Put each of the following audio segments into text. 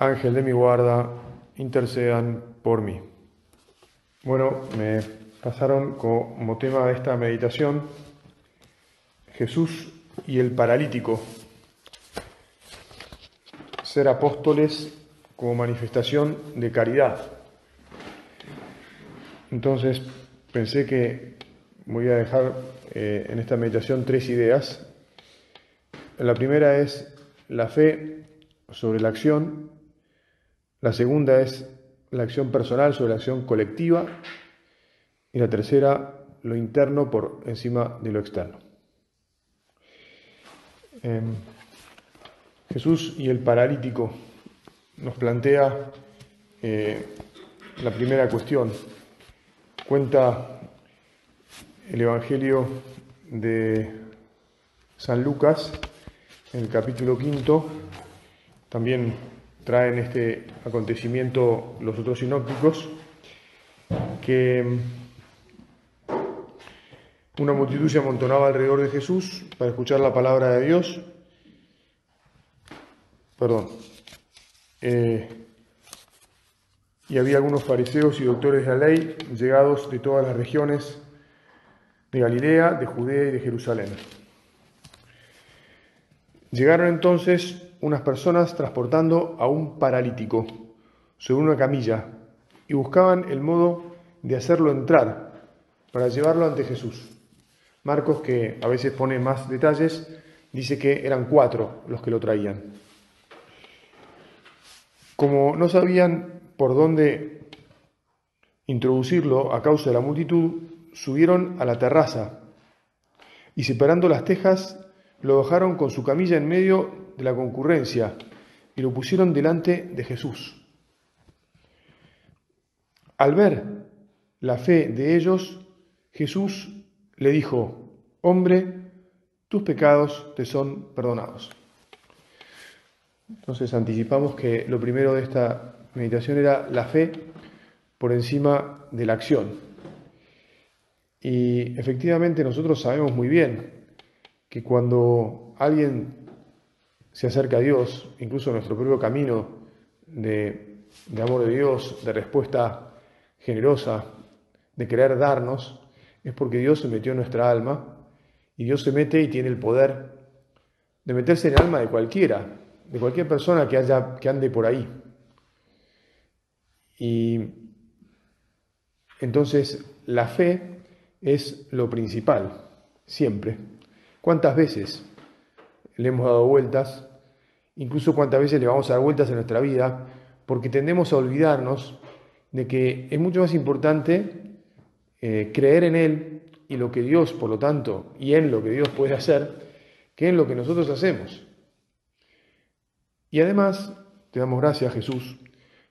Ángel de mi guarda, intercedan por mí. Bueno, me pasaron como tema de esta meditación Jesús y el paralítico. Ser apóstoles como manifestación de caridad. Entonces pensé que voy a dejar eh, en esta meditación tres ideas. La primera es la fe sobre la acción la segunda es la acción personal sobre la acción colectiva. Y la tercera, lo interno por encima de lo externo. Em, Jesús y el paralítico nos plantea eh, la primera cuestión. Cuenta el Evangelio de San Lucas en el capítulo quinto, también traen este acontecimiento los otros sinópticos, que una multitud se amontonaba alrededor de Jesús para escuchar la palabra de Dios. Perdón. Eh, y había algunos fariseos y doctores de la ley llegados de todas las regiones de Galilea, de Judea y de Jerusalén. Llegaron entonces unas personas transportando a un paralítico sobre una camilla y buscaban el modo de hacerlo entrar para llevarlo ante Jesús. Marcos, que a veces pone más detalles, dice que eran cuatro los que lo traían. Como no sabían por dónde introducirlo a causa de la multitud, subieron a la terraza y separando las tejas lo dejaron con su camilla en medio de la concurrencia y lo pusieron delante de Jesús. Al ver la fe de ellos, Jesús le dijo, hombre, tus pecados te son perdonados. Entonces anticipamos que lo primero de esta meditación era la fe por encima de la acción. Y efectivamente nosotros sabemos muy bien que cuando alguien se acerca a Dios, incluso nuestro propio camino de, amor de Dios, de respuesta generosa, de querer darnos, es porque Dios se metió en nuestra alma y Dios se mete y tiene el poder de meterse en el alma de cualquiera, de cualquier persona que, haya, que ande por ahí. Y entonces la fe es lo principal, siempre. ¿Cuántas veces le hemos dado vueltas, incluso cuántas veces le vamos a dar vueltas en nuestra vida, porque tendemos a olvidarnos de que es mucho más importante eh, creer en Él y lo que Dios, por lo tanto, y en lo que Dios puede hacer, que en lo que nosotros hacemos. Y además, te damos gracias, Jesús,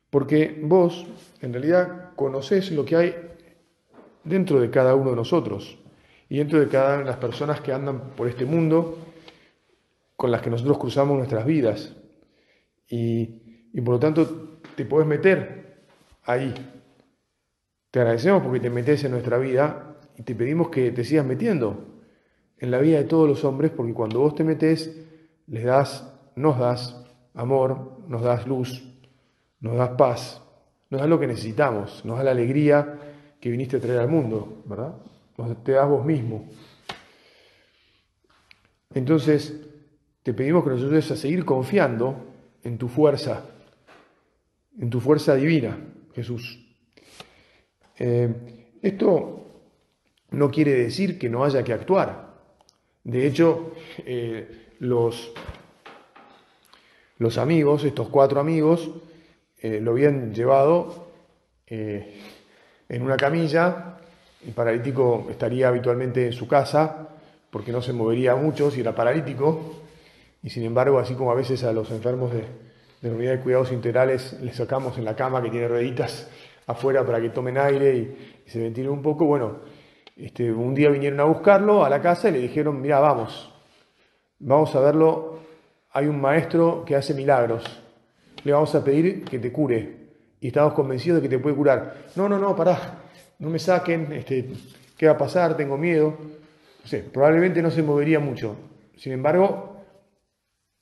porque vos, en realidad, conocés lo que hay dentro de cada uno de nosotros y dentro de cada una de las personas que andan por este mundo con las que nosotros cruzamos nuestras vidas. Y, por lo tanto te puedes meter ahí. Te agradecemos porque te metes en nuestra vida y te pedimos que te sigas metiendo en la vida de todos los hombres porque cuando vos te metes les das, nos das amor, nos das luz, nos das paz, nos das lo que necesitamos, nos das la alegría que viniste a traer al mundo, ¿verdad? Te das vos mismo. Entonces, te pedimos que nos ayudes a seguir confiando en tu fuerza, en tu fuerza divina, Jesús. Eh, esto no quiere decir que no haya que actuar. De hecho, eh, los, los amigos, estos cuatro amigos, eh, lo habían llevado en una camilla. El paralítico estaría habitualmente en su casa porque no se movería mucho si era paralítico. Y sin embargo, así como a veces a los enfermos de, la unidad de cuidados integrales les sacamos en la cama que tiene rueditas afuera para que tomen aire y, se ventilen un poco. Bueno, este, un día vinieron a buscarlo a la casa y le dijeron, mira, vamos, vamos a verlo, hay un maestro que hace milagros, le vamos a pedir que te cure y estamos convencidos de que te puede curar. No, no, no, pará, no me saquen, este, ¿qué va a pasar? Tengo miedo. No sé, probablemente no se movería mucho. Sin embargo,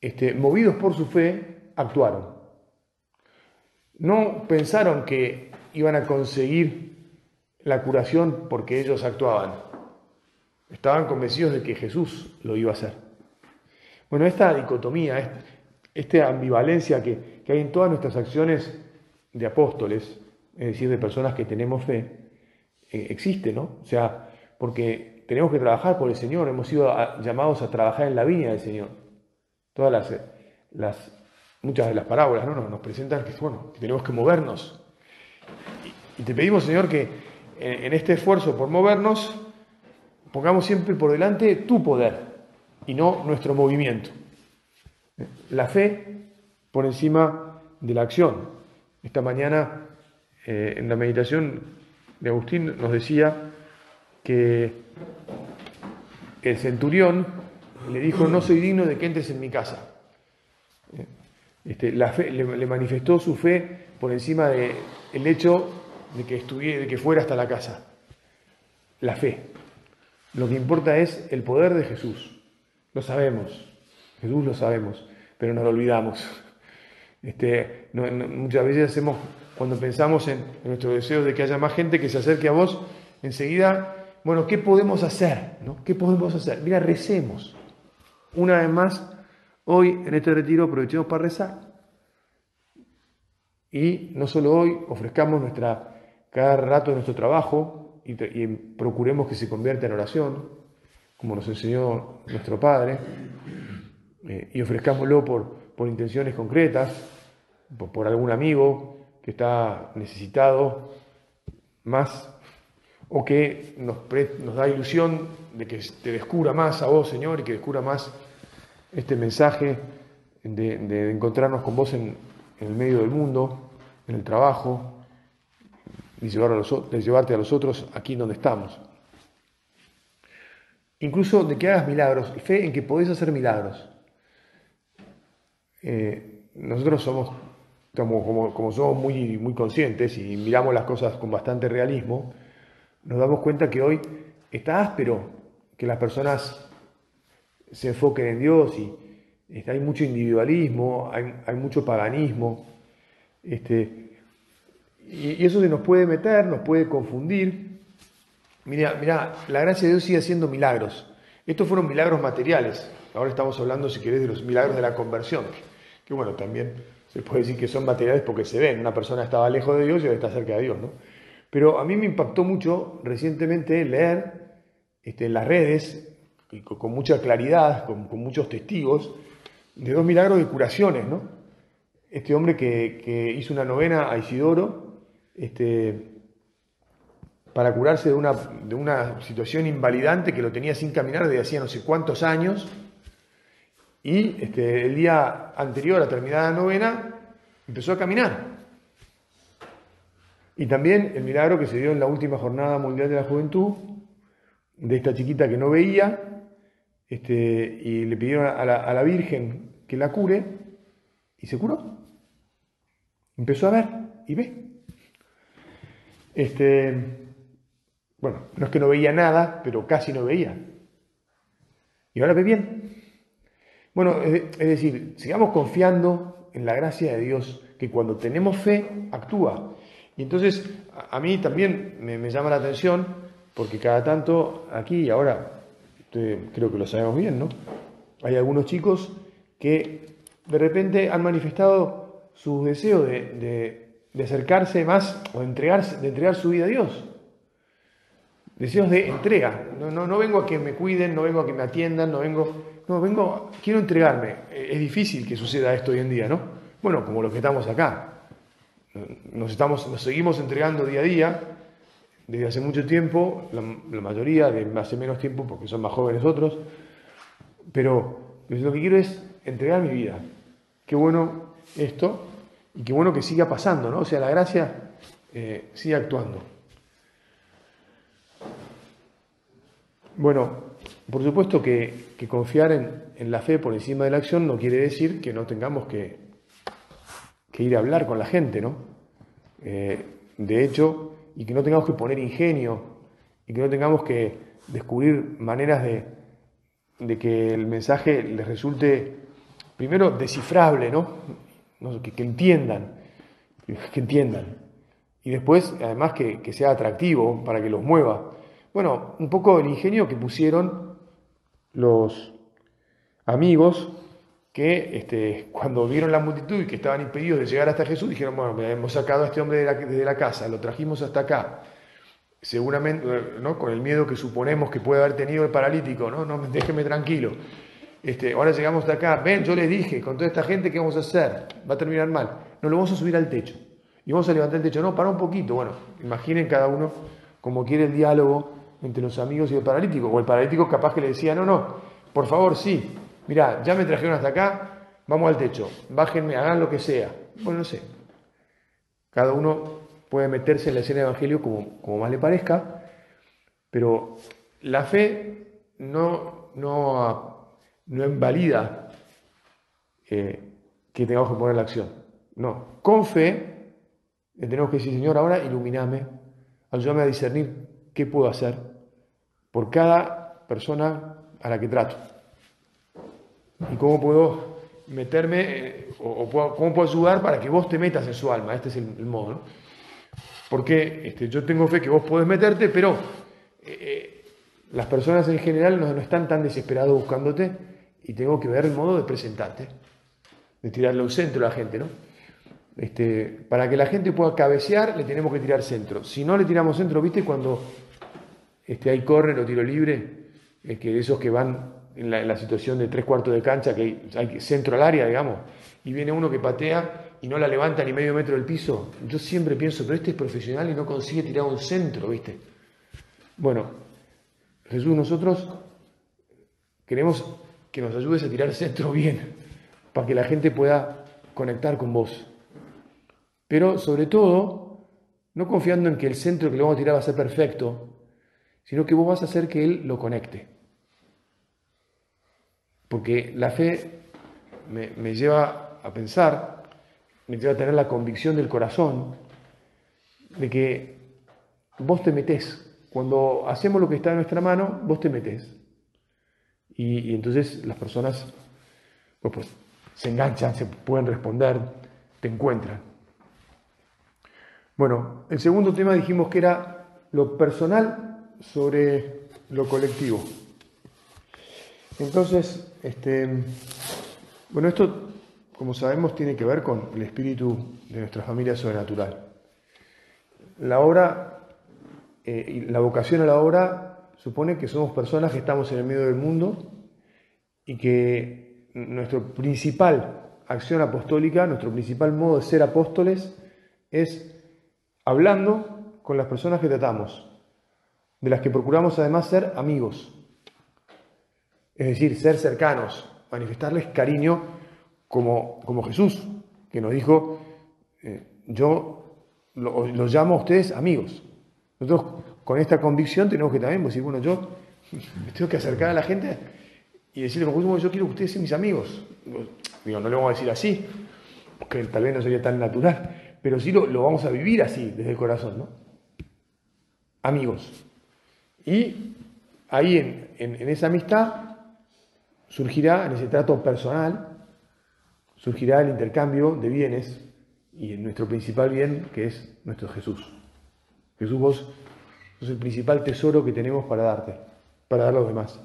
este, movidos por su fe, actuaron. No pensaron que iban a conseguir la curación porque ellos actuaban. Estaban convencidos de que Jesús lo iba a hacer. Bueno, esta dicotomía, esta ambivalencia que, hay en todas nuestras acciones de apóstoles, es decir, de personas que tenemos fe, eh, existe, ¿no? O sea, porque tenemos que trabajar por el Señor, hemos sido llamados a trabajar en la viña del Señor. Todas las, las muchas de las parábolas ¿no? nos, presentan que, bueno, tenemos que movernos. Y, te pedimos, Señor, que en, este esfuerzo por movernos pongamos siempre por delante tu poder y no nuestro movimiento. La fe por encima de la acción. Esta mañana eh, en la meditación de Agustín nos decía que el centurión le dijo, no soy digno de que entres en mi casa. Este, la fe, le, manifestó su fe por encima del hecho de que, estuviera, de que fuera hasta la casa. La fe. Lo que importa es el poder de Jesús. Lo sabemos. Jesús lo sabemos, pero nos lo olvidamos. Este, muchas veces hacemos, cuando pensamos en, nuestro deseo de que haya más gente que se acerque a vos, enseguida, bueno, ¿qué podemos hacer? ¿no? ¿Qué podemos hacer? Mira, recemos. Una vez más, Hoy, en este retiro, aprovechemos para rezar. Y no solo hoy, ofrezcamos nuestra, cada rato de nuestro trabajo y, procuremos que se convierta en oración, como nos enseñó nuestro Padre, eh, y ofrezcámoslo por, por intenciones concretas, por, algún amigo que está necesitado más o que nos, nos, da ilusión de que te descubra más a vos, Señor, y que descubra más este mensaje de, encontrarnos con vos en, el medio del mundo, en el trabajo, y llevar a los, de llevarte a los otros aquí donde estamos. Incluso de que hagas milagros, fe en que podés hacer milagros. Eh, nosotros somos, como, como, somos muy, muy conscientes y miramos las cosas con bastante realismo, nos damos cuenta que hoy está áspero que las personas se enfoquen en Dios y este, hay mucho individualismo, hay, mucho paganismo, este, y, eso se nos puede meter, nos puede confundir. Mira, mira, la gracia de Dios sigue haciendo milagros. Estos fueron milagros materiales. Ahora estamos hablando, si querés, de los milagros de la conversión, que bueno, también se puede decir que son materiales porque se ven. Una persona estaba lejos de Dios y ahora está cerca de Dios, ¿no? Pero a mí me impactó mucho recientemente leer este, en las redes con, mucha claridad, con, muchos testigos, de dos milagros de curaciones, ¿no? Este hombre que, hizo una novena a Isidoro este, para curarse de una, situación invalidante que lo tenía sin caminar desde hacía no sé cuántos años, y este, el día anterior a terminar la novena empezó a caminar. Y también el milagro que se dio en la última jornada mundial de la juventud, de esta chiquita que no veía este, y le pidieron a la, Virgen que la cure y se curó. Empezó a ver y ve. Este, bueno, no es que no veía nada, pero casi no veía. Y ahora ve bien. Bueno, es decir, sigamos confiando en la gracia de Dios, que cuando tenemos fe, actúa. Y entonces, a mí también me, me llama la atención, porque cada tanto aquí y ahora creo que lo sabemos bien, ¿no? Hay algunos chicos que de repente han manifestado su deseo de, acercarse más o de, de entregar su vida a Dios. Deseos de entrega. No, no, no vengo a que me cuiden, no vengo a que me atiendan, no vengo. No, vengo, quiero entregarme. Es difícil que suceda esto hoy en día, ¿no? Bueno, como los que estamos acá. Nos, estamos, nos seguimos entregando día a día, desde hace mucho tiempo, la, mayoría de hace menos tiempo porque son más jóvenes otros, pero lo que quiero es entregar mi vida. Qué bueno esto y qué bueno que siga pasando, ¿no? O sea, la gracia eh, sigue actuando. Bueno, por supuesto que, confiar en, la fe por encima de la acción no quiere decir que no tengamos que, ir a hablar con la gente, ¿no? Eh, de hecho, y que no tengamos que poner ingenio y que no tengamos que descubrir maneras de, de que el mensaje les resulte, primero, descifrable, ¿no? que, entiendan, que entiendan. Y después, además, que, que sea atractivo para que los mueva. Bueno, un poco el ingenio que pusieron los amigos que este, cuando vieron la multitud y que estaban impedidos de llegar hasta Jesús, dijeron, bueno, hemos sacado a este hombre de la, casa, lo trajimos hasta acá, seguramente, ¿no? con el miedo que suponemos que puede haber tenido el paralítico, no, no déjeme tranquilo. Este, ahora llegamos hasta acá, ven, yo les dije, con toda esta gente, ¿qué vamos a hacer? Va a terminar mal. No lo vamos a subir al techo. Y vamos a levantar el techo. No, para un poquito. Bueno, imaginen cada uno como quiere el diálogo entre los amigos y el paralítico. O el paralítico capaz que le decía, no, no, por favor, sí, Mirá, ya me trajeron hasta acá, vamos al techo, bájenme, hagan lo que sea. Bueno, no sé. Cada uno puede meterse en la escena del Evangelio como, como más le parezca, pero la fe no, no, no invalida eh, que tengamos que poner la acción. No, con fe tenemos que decir, Señor, ahora ilumíname, ayúdame a discernir qué puedo hacer por cada persona a la que trato y cómo puedo meterme eh, o, cómo puedo ayudar para que vos te metas en su alma. Este es el, modo. Porque este, yo tengo fe que vos podés meterte, pero eh, eh, las personas en general no, están tan desesperados buscándote y tengo que ver el modo de presentarte, de tirarle un centro a la gente, ¿no? Este, para que la gente pueda cabecear, le tenemos que tirar centro. Si no le tiramos centro, ¿viste? Cuando este, hay córner o tiro libre, es que esos que van en la, situación de tres cuartos de cancha, que hay, centro al área, digamos, y viene uno que patea y no la levanta ni medio metro del piso, yo siempre pienso, pero este es profesional y no consigue tirar un centro, ¿viste? Bueno, Jesús, nosotros queremos que nos ayudes a tirar centro bien, para que la gente pueda conectar con vos. Pero sobre todo, no confiando en que el centro que le vamos a tirar va a ser perfecto, sino que vos vas a hacer que él lo conecte. Porque la fe me, lleva a pensar, me lleva a tener la convicción del corazón de que vos te metés. Cuando hacemos lo que está en nuestra mano, vos te metés. Y, entonces las personas pues, pues, se enganchan, se pueden responder, te encuentran. Bueno, el segundo tema dijimos que era lo personal sobre lo colectivo. Entonces, este, bueno, esto, como sabemos, tiene que ver con el espíritu de nuestra familia sobrenatural. La obra, eh, la vocación a la obra supone que somos personas que estamos en el medio del mundo y que nuestra principal acción apostólica, nuestro principal modo de ser apóstoles es hablando con las personas que tratamos, de las que procuramos además ser amigos. Es decir, ser cercanos, manifestarles cariño como, como Jesús, que nos dijo, eh, yo los llamo a ustedes amigos. Nosotros con esta convicción tenemos que también decir, bueno, yo me tengo que acercar a la gente y decirle con Jesús, yo quiero que ustedes sean mis amigos. Digo, no le vamos a decir así, porque tal vez no sería tan natural, pero sí lo, vamos a vivir así, desde el corazón, ¿no? Amigos. Y ahí en, en esa amistad surgirá en ese trato personal, surgirá el intercambio de bienes y en nuestro principal bien, que es nuestro Jesús. Jesús, vos sos el principal tesoro que tenemos para darte, para dar a los demás.